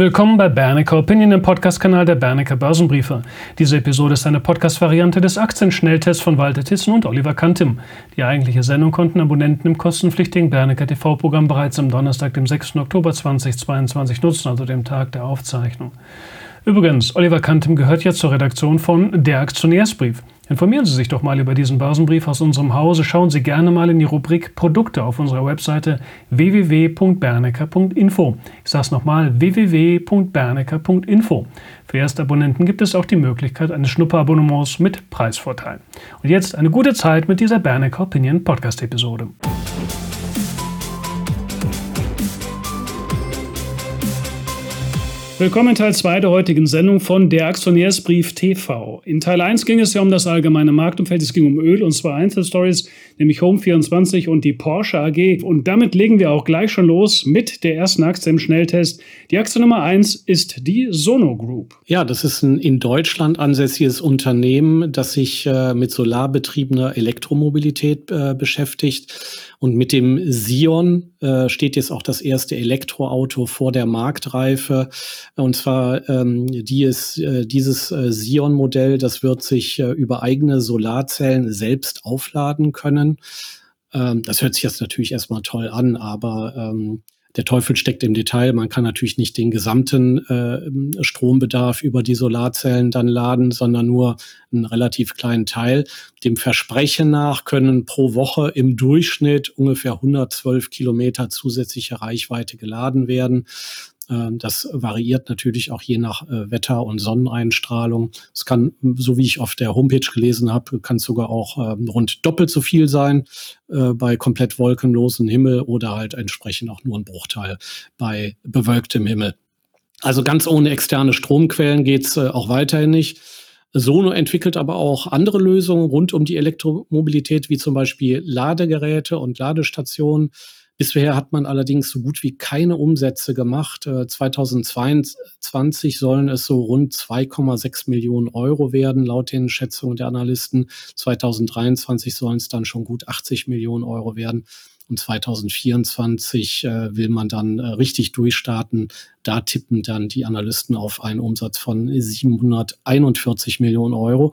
Willkommen bei Bernecker Opinion, dem Podcast-Kanal der Bernecker Börsenbriefe. Diese Episode ist eine Podcast-Variante des Aktienschnelltests von Walter Tissen und Oliver Kantim. Die eigentliche Sendung konnten Abonnenten im kostenpflichtigen Bernecker TV-Programm bereits am Donnerstag, dem 6. Oktober 2022 nutzen, also dem Tag der Aufzeichnung. Übrigens, Oliver Kantim gehört jetzt zur Redaktion von Der Aktionärsbrief. Informieren Sie sich doch mal über diesen Börsenbrief aus unserem Hause. Schauen Sie gerne mal in die Rubrik Produkte auf unserer Webseite www.bernecker.info. Ich sage es nochmal, www.bernecker.info. Für Erstabonnenten gibt es auch die Möglichkeit eines Schnupperabonnements mit Preisvorteilen. Und jetzt eine gute Zeit mit dieser Bernecker Opinion Podcast-Episode. Willkommen in Teil 2 der heutigen Sendung von Der Aktionärsbrief TV. In Teil 1 ging es ja um das allgemeine Marktumfeld, es ging um Öl und zwar Einzelstories, nämlich Home24 und die Porsche AG. Und damit legen wir auch gleich schon los mit der ersten Aktie im Schnelltest. Die Aktie Nummer 1 ist die Sono Group. Ja, das ist ein in Deutschland ansässiges Unternehmen, das sich äh, mit solarbetriebener Elektromobilität äh, beschäftigt und mit dem Sion äh, steht jetzt auch das erste Elektroauto vor der Marktreife. Und zwar ähm, die ist, äh, dieses äh, Sion-Modell, das wird sich äh, über eigene Solarzellen selbst aufladen können. Ähm, das hört sich jetzt natürlich erstmal toll an, aber ähm, der Teufel steckt im Detail. Man kann natürlich nicht den gesamten äh, Strombedarf über die Solarzellen dann laden, sondern nur einen relativ kleinen Teil. Dem Versprechen nach können pro Woche im Durchschnitt ungefähr 112 Kilometer zusätzliche Reichweite geladen werden. Ähm, das variiert natürlich auch je nach äh, Wetter und Sonneneinstrahlung. Es kann, so wie ich auf der Homepage gelesen habe, kann es sogar auch ähm, rund doppelt so viel sein äh, bei komplett wolkenlosen Himmel oder halt entsprechend auch nur ein Bruchteil bei bewölktem Himmel. Also ganz ohne externe Stromquellen geht's äh, auch weiterhin nicht. Sono entwickelt aber auch andere Lösungen rund um die Elektromobilität, wie zum Beispiel Ladegeräte und Ladestationen. Bisher hat man allerdings so gut wie keine Umsätze gemacht. 2022 äh, sollen es so rund 2,6 Millionen Euro werden, laut den Schätzungen der Analysten. 2023 sollen es dann schon gut 80 Millionen Euro werden. Und 2024 äh, will man dann äh, richtig durchstarten. Da tippen dann die Analysten auf einen Umsatz von 741 Millionen Euro.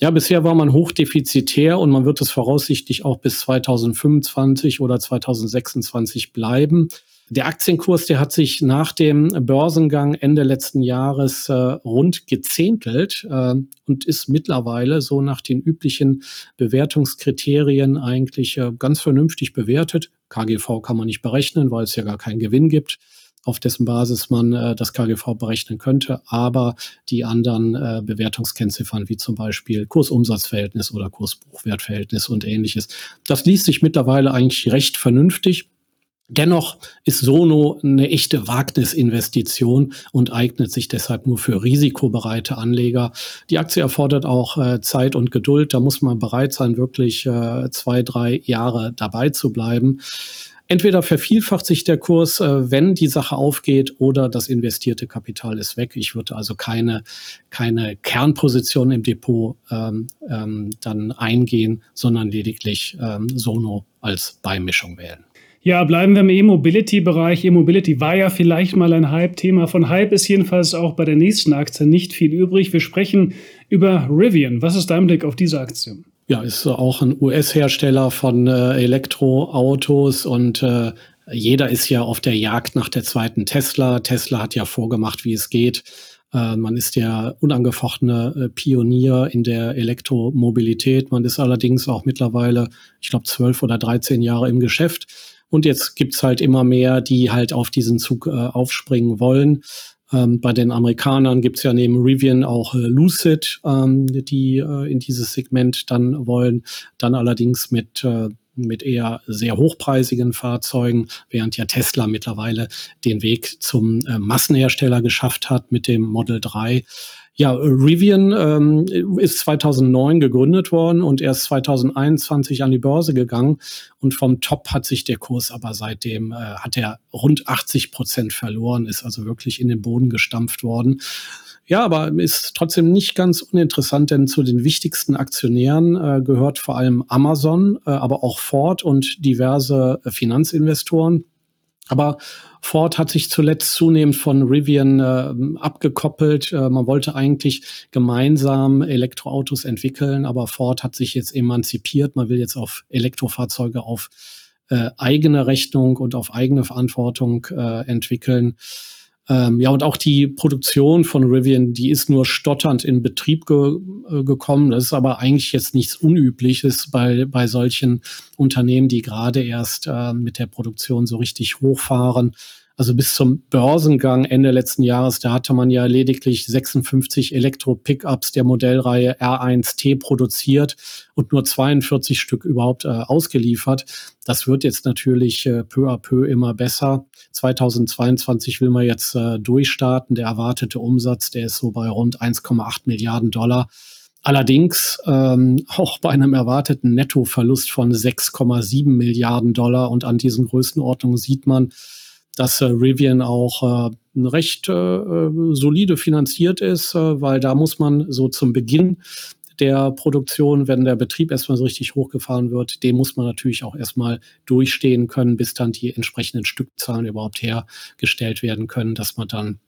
Ja, bisher war man hochdefizitär und man wird es voraussichtlich auch bis 2025 oder 2026 bleiben. Der Aktienkurs, der hat sich nach dem Börsengang Ende letzten Jahres äh, rund gezehntelt äh, und ist mittlerweile so nach den üblichen Bewertungskriterien eigentlich äh, ganz vernünftig bewertet. KGV kann man nicht berechnen, weil es ja gar keinen Gewinn gibt auf dessen Basis man äh, das KGV berechnen könnte, aber die anderen äh, Bewertungskennziffern wie zum Beispiel Kursumsatzverhältnis oder Kursbuchwertverhältnis und ähnliches, das liest sich mittlerweile eigentlich recht vernünftig. Dennoch ist Sono eine echte Wagnisinvestition und eignet sich deshalb nur für risikobereite Anleger. Die Aktie erfordert auch äh, Zeit und Geduld. Da muss man bereit sein, wirklich äh, zwei, drei Jahre dabei zu bleiben. Entweder vervielfacht sich der Kurs, äh, wenn die Sache aufgeht, oder das investierte Kapital ist weg. Ich würde also keine, keine Kernposition im Depot ähm, ähm, dann eingehen, sondern lediglich ähm, Sono als Beimischung wählen. Ja, bleiben wir im E-Mobility-Bereich. E-Mobility war ja vielleicht mal ein Hype-Thema. Von Hype ist jedenfalls auch bei der nächsten Aktie nicht viel übrig. Wir sprechen über Rivian. Was ist dein Blick auf diese Aktie? Ja, ist auch ein US-Hersteller von äh, Elektroautos und äh, jeder ist ja auf der Jagd nach der zweiten Tesla. Tesla hat ja vorgemacht, wie es geht. Äh, man ist der unangefochtene äh, Pionier in der Elektromobilität. Man ist allerdings auch mittlerweile, ich glaube, zwölf oder dreizehn Jahre im Geschäft. Und jetzt gibt's halt immer mehr, die halt auf diesen Zug äh, aufspringen wollen. Ähm, bei den Amerikanern gibt's ja neben Rivian auch äh, Lucid, ähm, die äh, in dieses Segment dann wollen. Dann allerdings mit äh, mit eher sehr hochpreisigen Fahrzeugen, während ja Tesla mittlerweile den Weg zum äh, Massenhersteller geschafft hat mit dem Model 3. Ja, Rivian ähm, ist 2009 gegründet worden und erst 2021 an die Börse gegangen. Und vom Top hat sich der Kurs aber seitdem, äh, hat er rund 80 Prozent verloren, ist also wirklich in den Boden gestampft worden. Ja, aber ist trotzdem nicht ganz uninteressant, denn zu den wichtigsten Aktionären äh, gehört vor allem Amazon, äh, aber auch Ford und diverse äh, Finanzinvestoren. Aber Ford hat sich zuletzt zunehmend von Rivian äh, abgekoppelt. Äh, man wollte eigentlich gemeinsam Elektroautos entwickeln, aber Ford hat sich jetzt emanzipiert. Man will jetzt auf Elektrofahrzeuge auf äh, eigene Rechnung und auf eigene Verantwortung äh, entwickeln. Ähm, ja, und auch die Produktion von Rivian, die ist nur stotternd in Betrieb ge äh, gekommen. Das ist aber eigentlich jetzt nichts Unübliches bei, bei solchen Unternehmen, die gerade erst äh, mit der Produktion so richtig hochfahren. Also bis zum Börsengang Ende letzten Jahres, da hatte man ja lediglich 56 Elektro-Pickups der Modellreihe R1T produziert und nur 42 Stück überhaupt äh, ausgeliefert. Das wird jetzt natürlich äh, peu à peu immer besser. 2022 will man jetzt äh, durchstarten. Der erwartete Umsatz, der ist so bei rund 1,8 Milliarden Dollar. Allerdings ähm, auch bei einem erwarteten Nettoverlust von 6,7 Milliarden Dollar. Und an diesen Größenordnungen sieht man, dass äh, Rivian auch äh, recht äh, solide finanziert ist, äh, weil da muss man so zum Beginn der Produktion, wenn der Betrieb erstmal so richtig hochgefahren wird, den muss man natürlich auch erstmal durchstehen können, bis dann die entsprechenden Stückzahlen überhaupt hergestellt werden können, dass man dann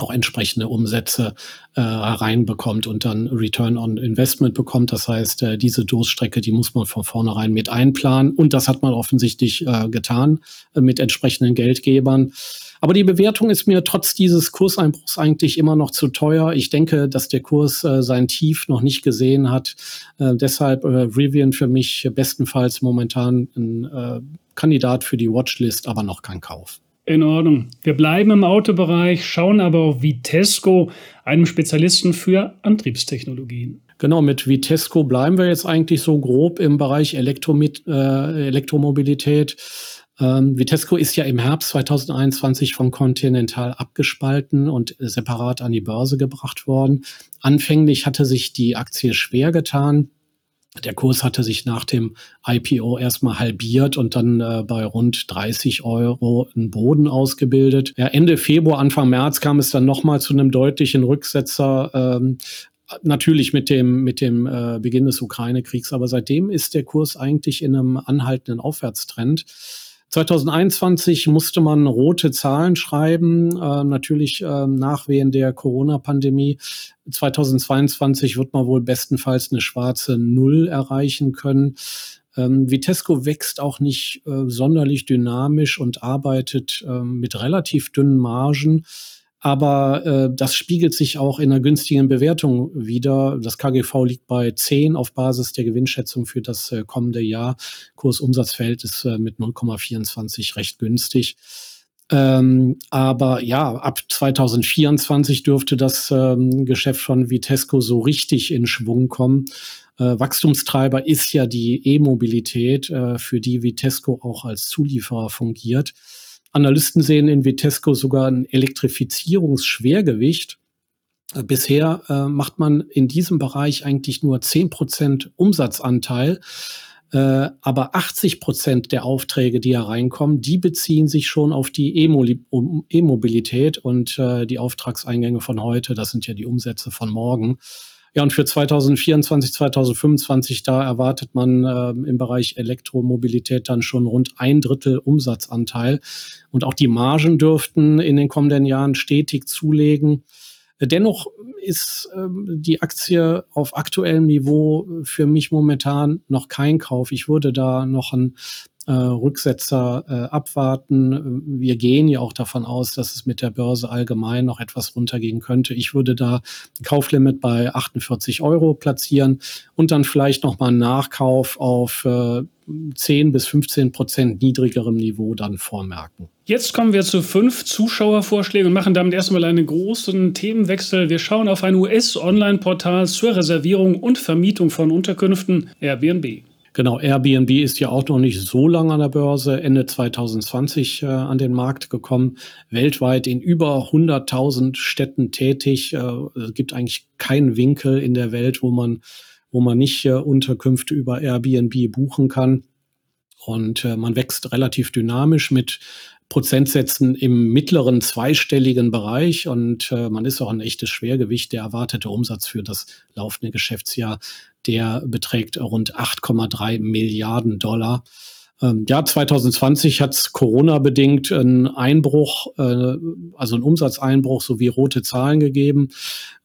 auch entsprechende Umsätze äh, reinbekommt und dann Return on Investment bekommt. Das heißt, äh, diese Durststrecke, die muss man von vornherein mit einplanen. Und das hat man offensichtlich äh, getan äh, mit entsprechenden Geldgebern. Aber die Bewertung ist mir trotz dieses Kurseinbruchs eigentlich immer noch zu teuer. Ich denke, dass der Kurs äh, sein Tief noch nicht gesehen hat. Äh, deshalb äh, Rivian für mich bestenfalls momentan ein äh, Kandidat für die Watchlist, aber noch kein Kauf. In Ordnung. Wir bleiben im Autobereich, schauen aber auf Vitesco, einem Spezialisten für Antriebstechnologien. Genau, mit Vitesco bleiben wir jetzt eigentlich so grob im Bereich Elektromit, äh, Elektromobilität. Ähm, Vitesco ist ja im Herbst 2021 von Continental abgespalten und separat an die Börse gebracht worden. Anfänglich hatte sich die Aktie schwer getan. Der Kurs hatte sich nach dem IPO erstmal halbiert und dann äh, bei rund 30 Euro einen Boden ausgebildet. Ja, Ende Februar, Anfang März kam es dann nochmal zu einem deutlichen Rücksetzer. Ähm, natürlich mit dem, mit dem äh, Beginn des Ukraine-Kriegs, aber seitdem ist der Kurs eigentlich in einem anhaltenden Aufwärtstrend. 2021 musste man rote Zahlen schreiben, äh, natürlich äh, Nachwehen der Corona-Pandemie. 2022 wird man wohl bestenfalls eine schwarze Null erreichen können. Ähm, Vitesco wächst auch nicht äh, sonderlich dynamisch und arbeitet äh, mit relativ dünnen Margen. Aber äh, das spiegelt sich auch in einer günstigen Bewertung wieder. Das KGV liegt bei 10 auf Basis der Gewinnschätzung für das äh, kommende Jahr. Kursumsatzverhältnis äh, mit 0,24 recht günstig. Ähm, aber ja, ab 2024 dürfte das ähm, Geschäft von Vitesco so richtig in Schwung kommen. Äh, Wachstumstreiber ist ja die E-Mobilität, äh, für die Vitesco auch als Zulieferer fungiert. Analysten sehen in Vitesco sogar ein Elektrifizierungsschwergewicht. Bisher äh, macht man in diesem Bereich eigentlich nur zehn Prozent Umsatzanteil. Äh, aber 80 Prozent der Aufträge, die hereinkommen, die beziehen sich schon auf die E-Mobilität und äh, die Auftragseingänge von heute, das sind ja die Umsätze von morgen. Ja, und für 2024, 2025, da erwartet man äh, im Bereich Elektromobilität dann schon rund ein Drittel Umsatzanteil. Und auch die Margen dürften in den kommenden Jahren stetig zulegen. Dennoch ist ähm, die Aktie auf aktuellem Niveau für mich momentan noch kein Kauf. Ich würde da noch ein äh, Rücksetzer äh, abwarten. Wir gehen ja auch davon aus, dass es mit der Börse allgemein noch etwas runtergehen könnte. Ich würde da ein Kauflimit bei 48 Euro platzieren und dann vielleicht nochmal einen Nachkauf auf äh, 10 bis 15 Prozent niedrigerem Niveau dann vormerken. Jetzt kommen wir zu fünf Zuschauervorschlägen und machen damit erstmal einen großen Themenwechsel. Wir schauen auf ein US-Online-Portal zur Reservierung und Vermietung von Unterkünften Airbnb. Genau, Airbnb ist ja auch noch nicht so lange an der Börse, Ende 2020 äh, an den Markt gekommen, weltweit in über 100.000 Städten tätig. Äh, es gibt eigentlich keinen Winkel in der Welt, wo man, wo man nicht äh, Unterkünfte über Airbnb buchen kann. Und äh, man wächst relativ dynamisch mit Prozentsätzen im mittleren zweistelligen Bereich und äh, man ist auch ein echtes Schwergewicht. Der erwartete Umsatz für das laufende Geschäftsjahr, der beträgt rund 8,3 Milliarden Dollar. Ähm, ja, 2020 hat es Corona-bedingt einen Einbruch, äh, also einen Umsatzeinbruch sowie rote Zahlen gegeben.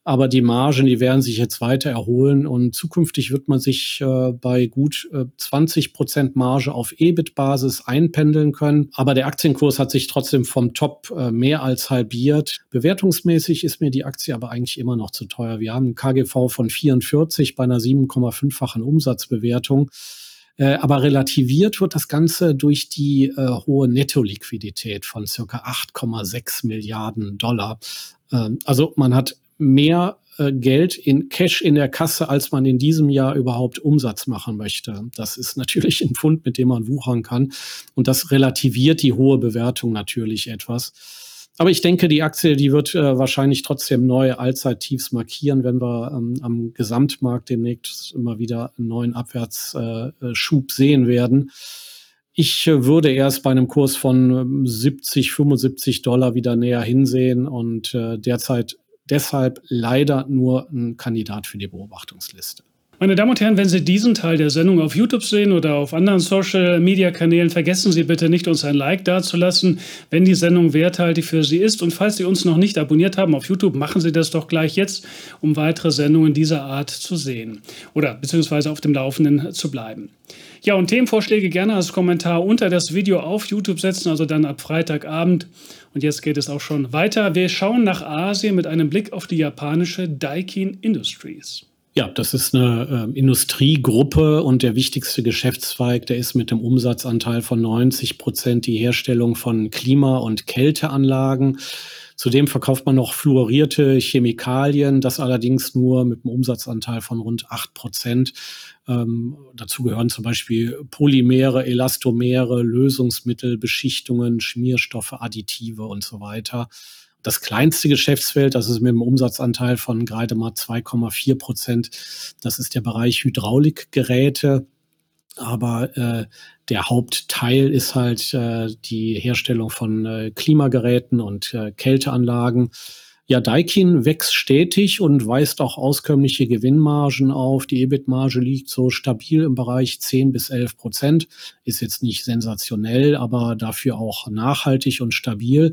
Aber die Margen, die werden sich jetzt weiter erholen und zukünftig wird man sich äh, bei gut äh, 20 Prozent Marge auf EBIT-Basis einpendeln können. Aber der Aktienkurs hat sich trotzdem vom Top äh, mehr als halbiert. Bewertungsmäßig ist mir die Aktie aber eigentlich immer noch zu teuer. Wir haben ein KGV von 44 bei einer 7,5-fachen Umsatzbewertung. Äh, aber relativiert wird das Ganze durch die äh, hohe Netto-Liquidität von circa 8,6 Milliarden Dollar. Ähm, also man hat mehr äh, Geld in Cash in der Kasse, als man in diesem Jahr überhaupt Umsatz machen möchte. Das ist natürlich ein Fund, mit dem man wuchern kann. Und das relativiert die hohe Bewertung natürlich etwas. Aber ich denke, die Aktie, die wird äh, wahrscheinlich trotzdem neue Allzeittiefs markieren, wenn wir ähm, am Gesamtmarkt demnächst immer wieder einen neuen Abwärtsschub äh, sehen werden. Ich äh, würde erst bei einem Kurs von 70, ähm, 75 Dollar wieder näher hinsehen und äh, derzeit deshalb leider nur ein Kandidat für die Beobachtungsliste. Meine Damen und Herren, wenn Sie diesen Teil der Sendung auf YouTube sehen oder auf anderen Social-Media-Kanälen, vergessen Sie bitte nicht, uns ein Like dazulassen, wenn die Sendung werthaltig für Sie ist. Und falls Sie uns noch nicht abonniert haben auf YouTube, machen Sie das doch gleich jetzt, um weitere Sendungen dieser Art zu sehen oder beziehungsweise auf dem Laufenden zu bleiben. Ja, und Themenvorschläge gerne als Kommentar unter das Video auf YouTube setzen, also dann ab Freitagabend. Und jetzt geht es auch schon weiter. Wir schauen nach Asien mit einem Blick auf die japanische Daikin Industries. Ja, das ist eine äh, Industriegruppe und der wichtigste Geschäftszweig, der ist mit dem Umsatzanteil von 90 Prozent die Herstellung von Klima- und Kälteanlagen. Zudem verkauft man noch fluorierte Chemikalien, das allerdings nur mit einem Umsatzanteil von rund 8 Prozent. Ähm, dazu gehören zum Beispiel Polymere, Elastomere, Lösungsmittel, Beschichtungen, Schmierstoffe, Additive und so weiter. Das kleinste Geschäftsfeld, das ist mit einem Umsatzanteil von gerade mal 2,4 Prozent. Das ist der Bereich Hydraulikgeräte. Aber äh, der Hauptteil ist halt äh, die Herstellung von äh, Klimageräten und äh, Kälteanlagen. Ja, Daikin wächst stetig und weist auch auskömmliche Gewinnmargen auf. Die EBIT-Marge liegt so stabil im Bereich 10 bis 11 Prozent. Ist jetzt nicht sensationell, aber dafür auch nachhaltig und stabil.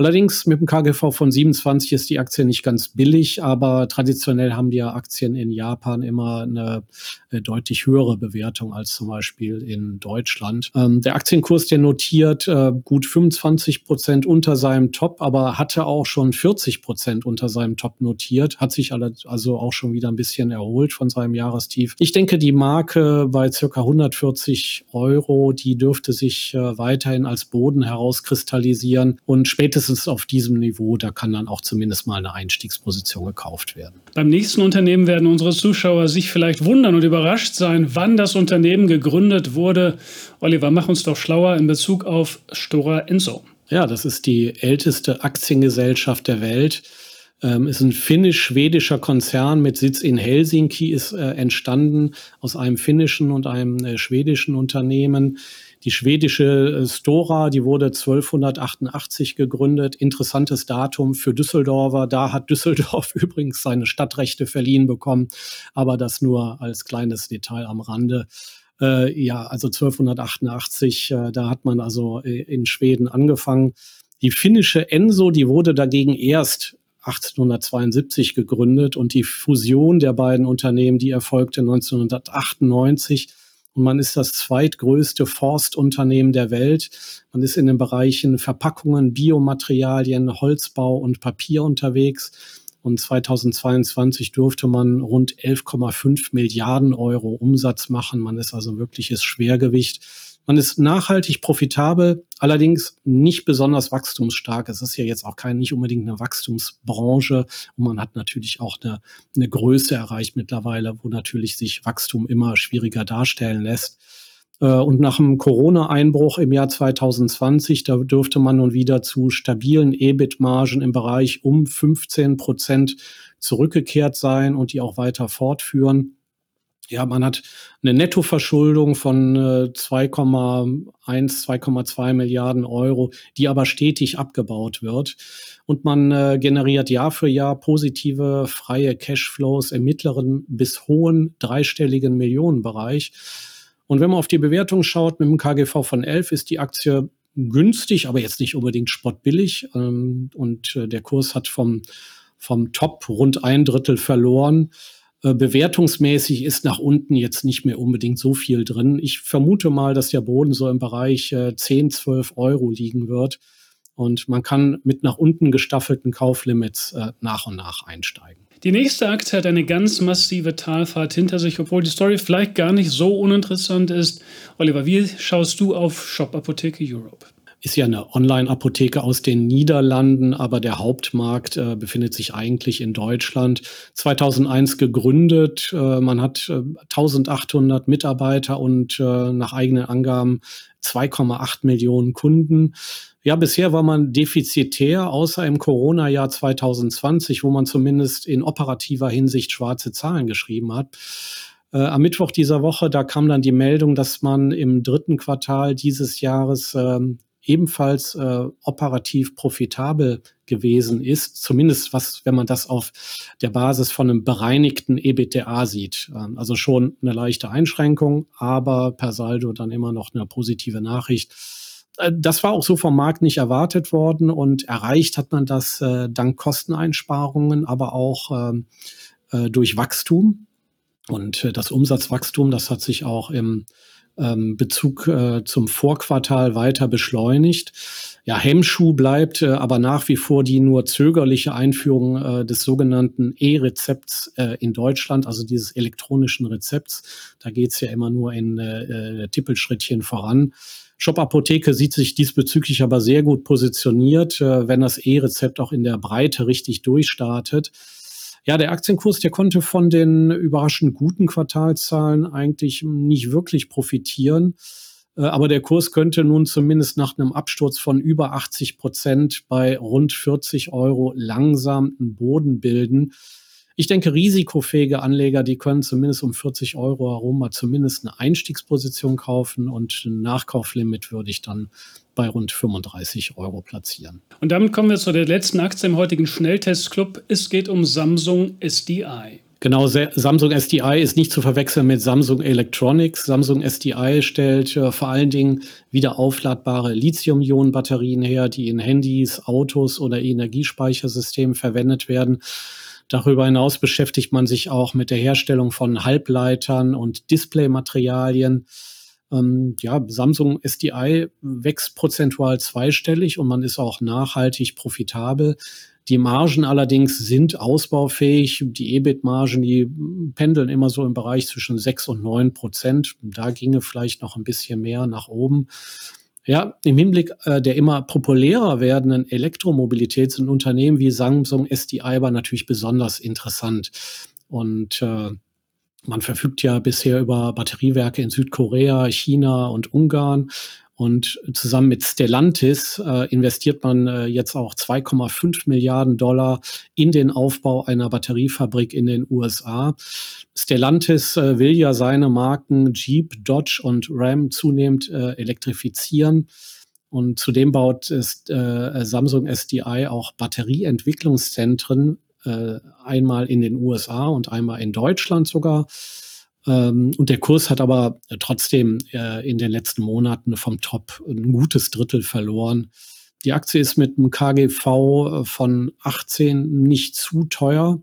Allerdings mit dem KGV von 27 ist die Aktie nicht ganz billig, aber traditionell haben die Aktien in Japan immer eine, eine deutlich höhere Bewertung als zum Beispiel in Deutschland. Ähm, der Aktienkurs, der notiert äh, gut 25 Prozent unter seinem Top, aber hatte auch schon 40 Prozent unter seinem Top notiert, hat sich also auch schon wieder ein bisschen erholt von seinem Jahrestief. Ich denke, die Marke bei circa 140 Euro, die dürfte sich äh, weiterhin als Boden herauskristallisieren und spätestens spätestens auf diesem Niveau, da kann dann auch zumindest mal eine Einstiegsposition gekauft werden. Beim nächsten Unternehmen werden unsere Zuschauer sich vielleicht wundern und überrascht sein, wann das Unternehmen gegründet wurde. Oliver, mach uns doch schlauer in Bezug auf Stora Enso. Ja, das ist die älteste Aktiengesellschaft der Welt. Ähm, ist ein finnisch-schwedischer Konzern mit Sitz in Helsinki, ist äh, entstanden aus einem finnischen und einem äh, schwedischen Unternehmen. Die schwedische äh, Stora, die wurde 1288 gegründet. Interessantes Datum für Düsseldorfer. Da hat Düsseldorf übrigens seine Stadtrechte verliehen bekommen, aber das nur als kleines Detail am Rande. Äh, ja, also 1288, äh, da hat man also äh, in Schweden angefangen. Die finnische Enso, die wurde dagegen erst 1872 gegründet und die Fusion der beiden Unternehmen, die erfolgte 1998. Und man ist das zweitgrößte Forstunternehmen der Welt. Man ist in den Bereichen Verpackungen, Biomaterialien, Holzbau und Papier unterwegs. Und 2022 durfte man rund 11,5 Milliarden Euro Umsatz machen. Man ist also wirkliches Schwergewicht. Man ist nachhaltig profitabel, allerdings nicht besonders wachstumsstark. Es ist ja jetzt auch kein, nicht unbedingt eine Wachstumsbranche und man hat natürlich auch eine, eine Größe erreicht mittlerweile, wo natürlich sich Wachstum immer schwieriger darstellen lässt. Äh, und nach dem Corona-Einbruch im Jahr 2020, da dürfte man nun wieder zu stabilen EBIT-Margen im Bereich um 15 Prozent zurückgekehrt sein und die auch weiter fortführen. Ja, man hat eine Nettoverschuldung von äh, 2,1, 2,2 Milliarden Euro, die aber stetig abgebaut wird. Und man äh, generiert Jahr für Jahr positive freie Cashflows im mittleren bis hohen dreistelligen Millionenbereich. Und wenn man auf die Bewertung schaut, mit dem KGV von 11 ist die Aktie günstig, aber jetzt nicht unbedingt spottbillig. Ähm, und äh, der Kurs hat vom, vom Top rund ein Drittel verloren. Äh, bewertungsmäßig ist nach unten jetzt nicht mehr unbedingt so viel drin. Ich vermute mal, dass der Boden so im Bereich 10, äh, 12 Euro liegen wird. Und man kann mit nach unten gestaffelten Kauflimits äh, nach und nach einsteigen. Die nächste Aktie hat eine ganz massive Talfahrt hinter sich, obwohl die Story vielleicht gar nicht so uninteressant ist. Oliver, wie schaust du auf Shop Apotheke Europe? Ist ja eine Online-Apotheke aus den Niederlanden, aber der Hauptmarkt äh, befindet sich eigentlich in Deutschland. 2001 gegründet, äh, man hat äh, 1800 Mitarbeiter und äh, nach eigenen Angaben 2,8 Millionen Kunden. Ja, bisher war man defizitär, außer im Corona-Jahr 2020, wo man zumindest in operativer Hinsicht schwarze Zahlen geschrieben hat. Äh, am Mittwoch dieser Woche, da kam dann die Meldung, dass man im dritten Quartal dieses Jahres ähm, ebenfalls äh, operativ profitabel gewesen ist, zumindest was, wenn man das auf der Basis von einem bereinigten EBITDA sieht. Ähm, also schon eine leichte Einschränkung, aber per Saldo dann immer noch eine positive Nachricht. Äh, das war auch so vom Markt nicht erwartet worden und erreicht hat man das äh, dank Kosteneinsparungen, aber auch ähm, äh, durch Wachstum. Und äh, das Umsatzwachstum, das hat sich auch im Bezug äh, zum Vorquartal weiter beschleunigt. Ja, Hemmschuh bleibt äh, aber nach wie vor die nur zögerliche Einführung äh, des sogenannten E-Rezepts äh, in Deutschland, also dieses elektronischen Rezepts. Da geht's ja immer nur in äh, äh, Tippelschrittchen voran. Shop Apotheke sieht sich diesbezüglich aber sehr gut positioniert, wenn das E-Rezept auch in der Breite richtig durchstartet. Ja, der Aktienkurs, der konnte von den überraschend guten Quartalzahlen eigentlich nicht wirklich profitieren. Äh, aber der Kurs könnte nun zumindest nach einem Absturz von über 80 Prozent bei rund 40 Euro langsam einen Boden bilden. Ich denke, risikofähige Anleger, die können zumindest um 40 Euro herum mal zumindest eine Einstiegsposition kaufen und ein Nachkauflimit würde ich dann bei rund 35 Euro platzieren. Und damit kommen wir zu der letzten Aktie im heutigen Schnelltestclub. Es geht um Samsung SDI. Genau, Samsung SDI ist nicht zu verwechseln mit Samsung Electronics. Samsung SDI stellt äh, vor allen Dingen wieder aufladbare Lithium-Ionen-Batterien her, die in Handys, Autos oder Energiespeichersystemen verwendet werden. Darüber hinaus beschäftigt man sich auch mit der Herstellung von Halbleitern und Displaymaterialien. Ähm, ja, Samsung SDI wächst prozentual zweistellig und man ist auch nachhaltig profitabel. Die Margen allerdings sind ausbaufähig. Die EBIT-Margen, die pendeln immer so im Bereich zwischen sechs und neun Prozent. Da ginge vielleicht noch ein bisschen mehr nach oben. Ja, im Hinblick äh, der immer populärer werdenden Elektromobilität sind Unternehmen wie Samsung SDI aber natürlich besonders interessant. Und äh, man verfügt ja bisher über Batteriewerke in Südkorea, China und Ungarn. Und zusammen mit Stellantis äh, investiert man äh, jetzt auch 2,5 Milliarden Dollar in den Aufbau einer Batteriefabrik in den USA. Stellantis äh, will ja seine Marken Jeep, Dodge und Ram zunehmend äh, elektrifizieren. Und zudem baut ist, äh, Samsung SDI auch Batterieentwicklungszentren, äh, einmal in den USA und einmal in Deutschland sogar. Ähm, und der Kurs hat aber trotzdem äh, in den letzten Monaten vom Top ein gutes Drittel verloren. Die Aktie ist mit einem KGV äh, von 18 nicht zu teuer.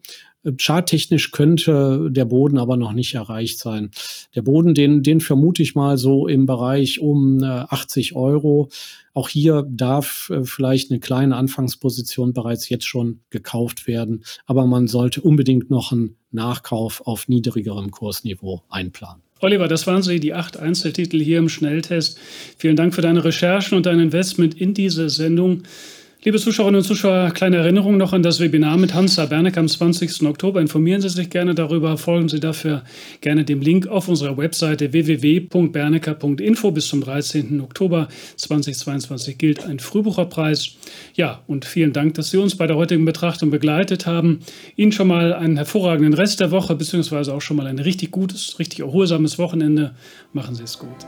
Charttechnisch könnte der Boden aber noch nicht erreicht sein. Der Boden, den, den vermute ich mal so im Bereich um 80 äh, Euro. Auch hier darf äh, vielleicht eine kleine Anfangsposition bereits jetzt schon gekauft werden, aber man sollte unbedingt noch einen Nachkauf auf niedrigerem Kursniveau einplanen. Oliver, das waren Sie, die acht Einzeltitel hier im Schnelltest. Vielen Dank für deine Recherchen und dein Investment in diese Sendung. Liebe Zuschauerinnen und Zuschauer, kleine Erinnerung noch an das Webinar mit Hansa Berneck am 20. Oktober. Informieren Sie sich gerne darüber, folgen Sie dafür gerne dem Link auf unserer Webseite www.bernecker.info. Bis zum 13. Oktober 2022 gilt ein Frühbucherpreis. Ja, und vielen Dank, dass Sie uns bei der heutigen Betrachtung begleitet haben. Ihnen schon mal einen hervorragenden Rest der Woche, beziehungsweise auch schon mal ein richtig gutes, richtig erholsames Wochenende. Machen Sie es gut.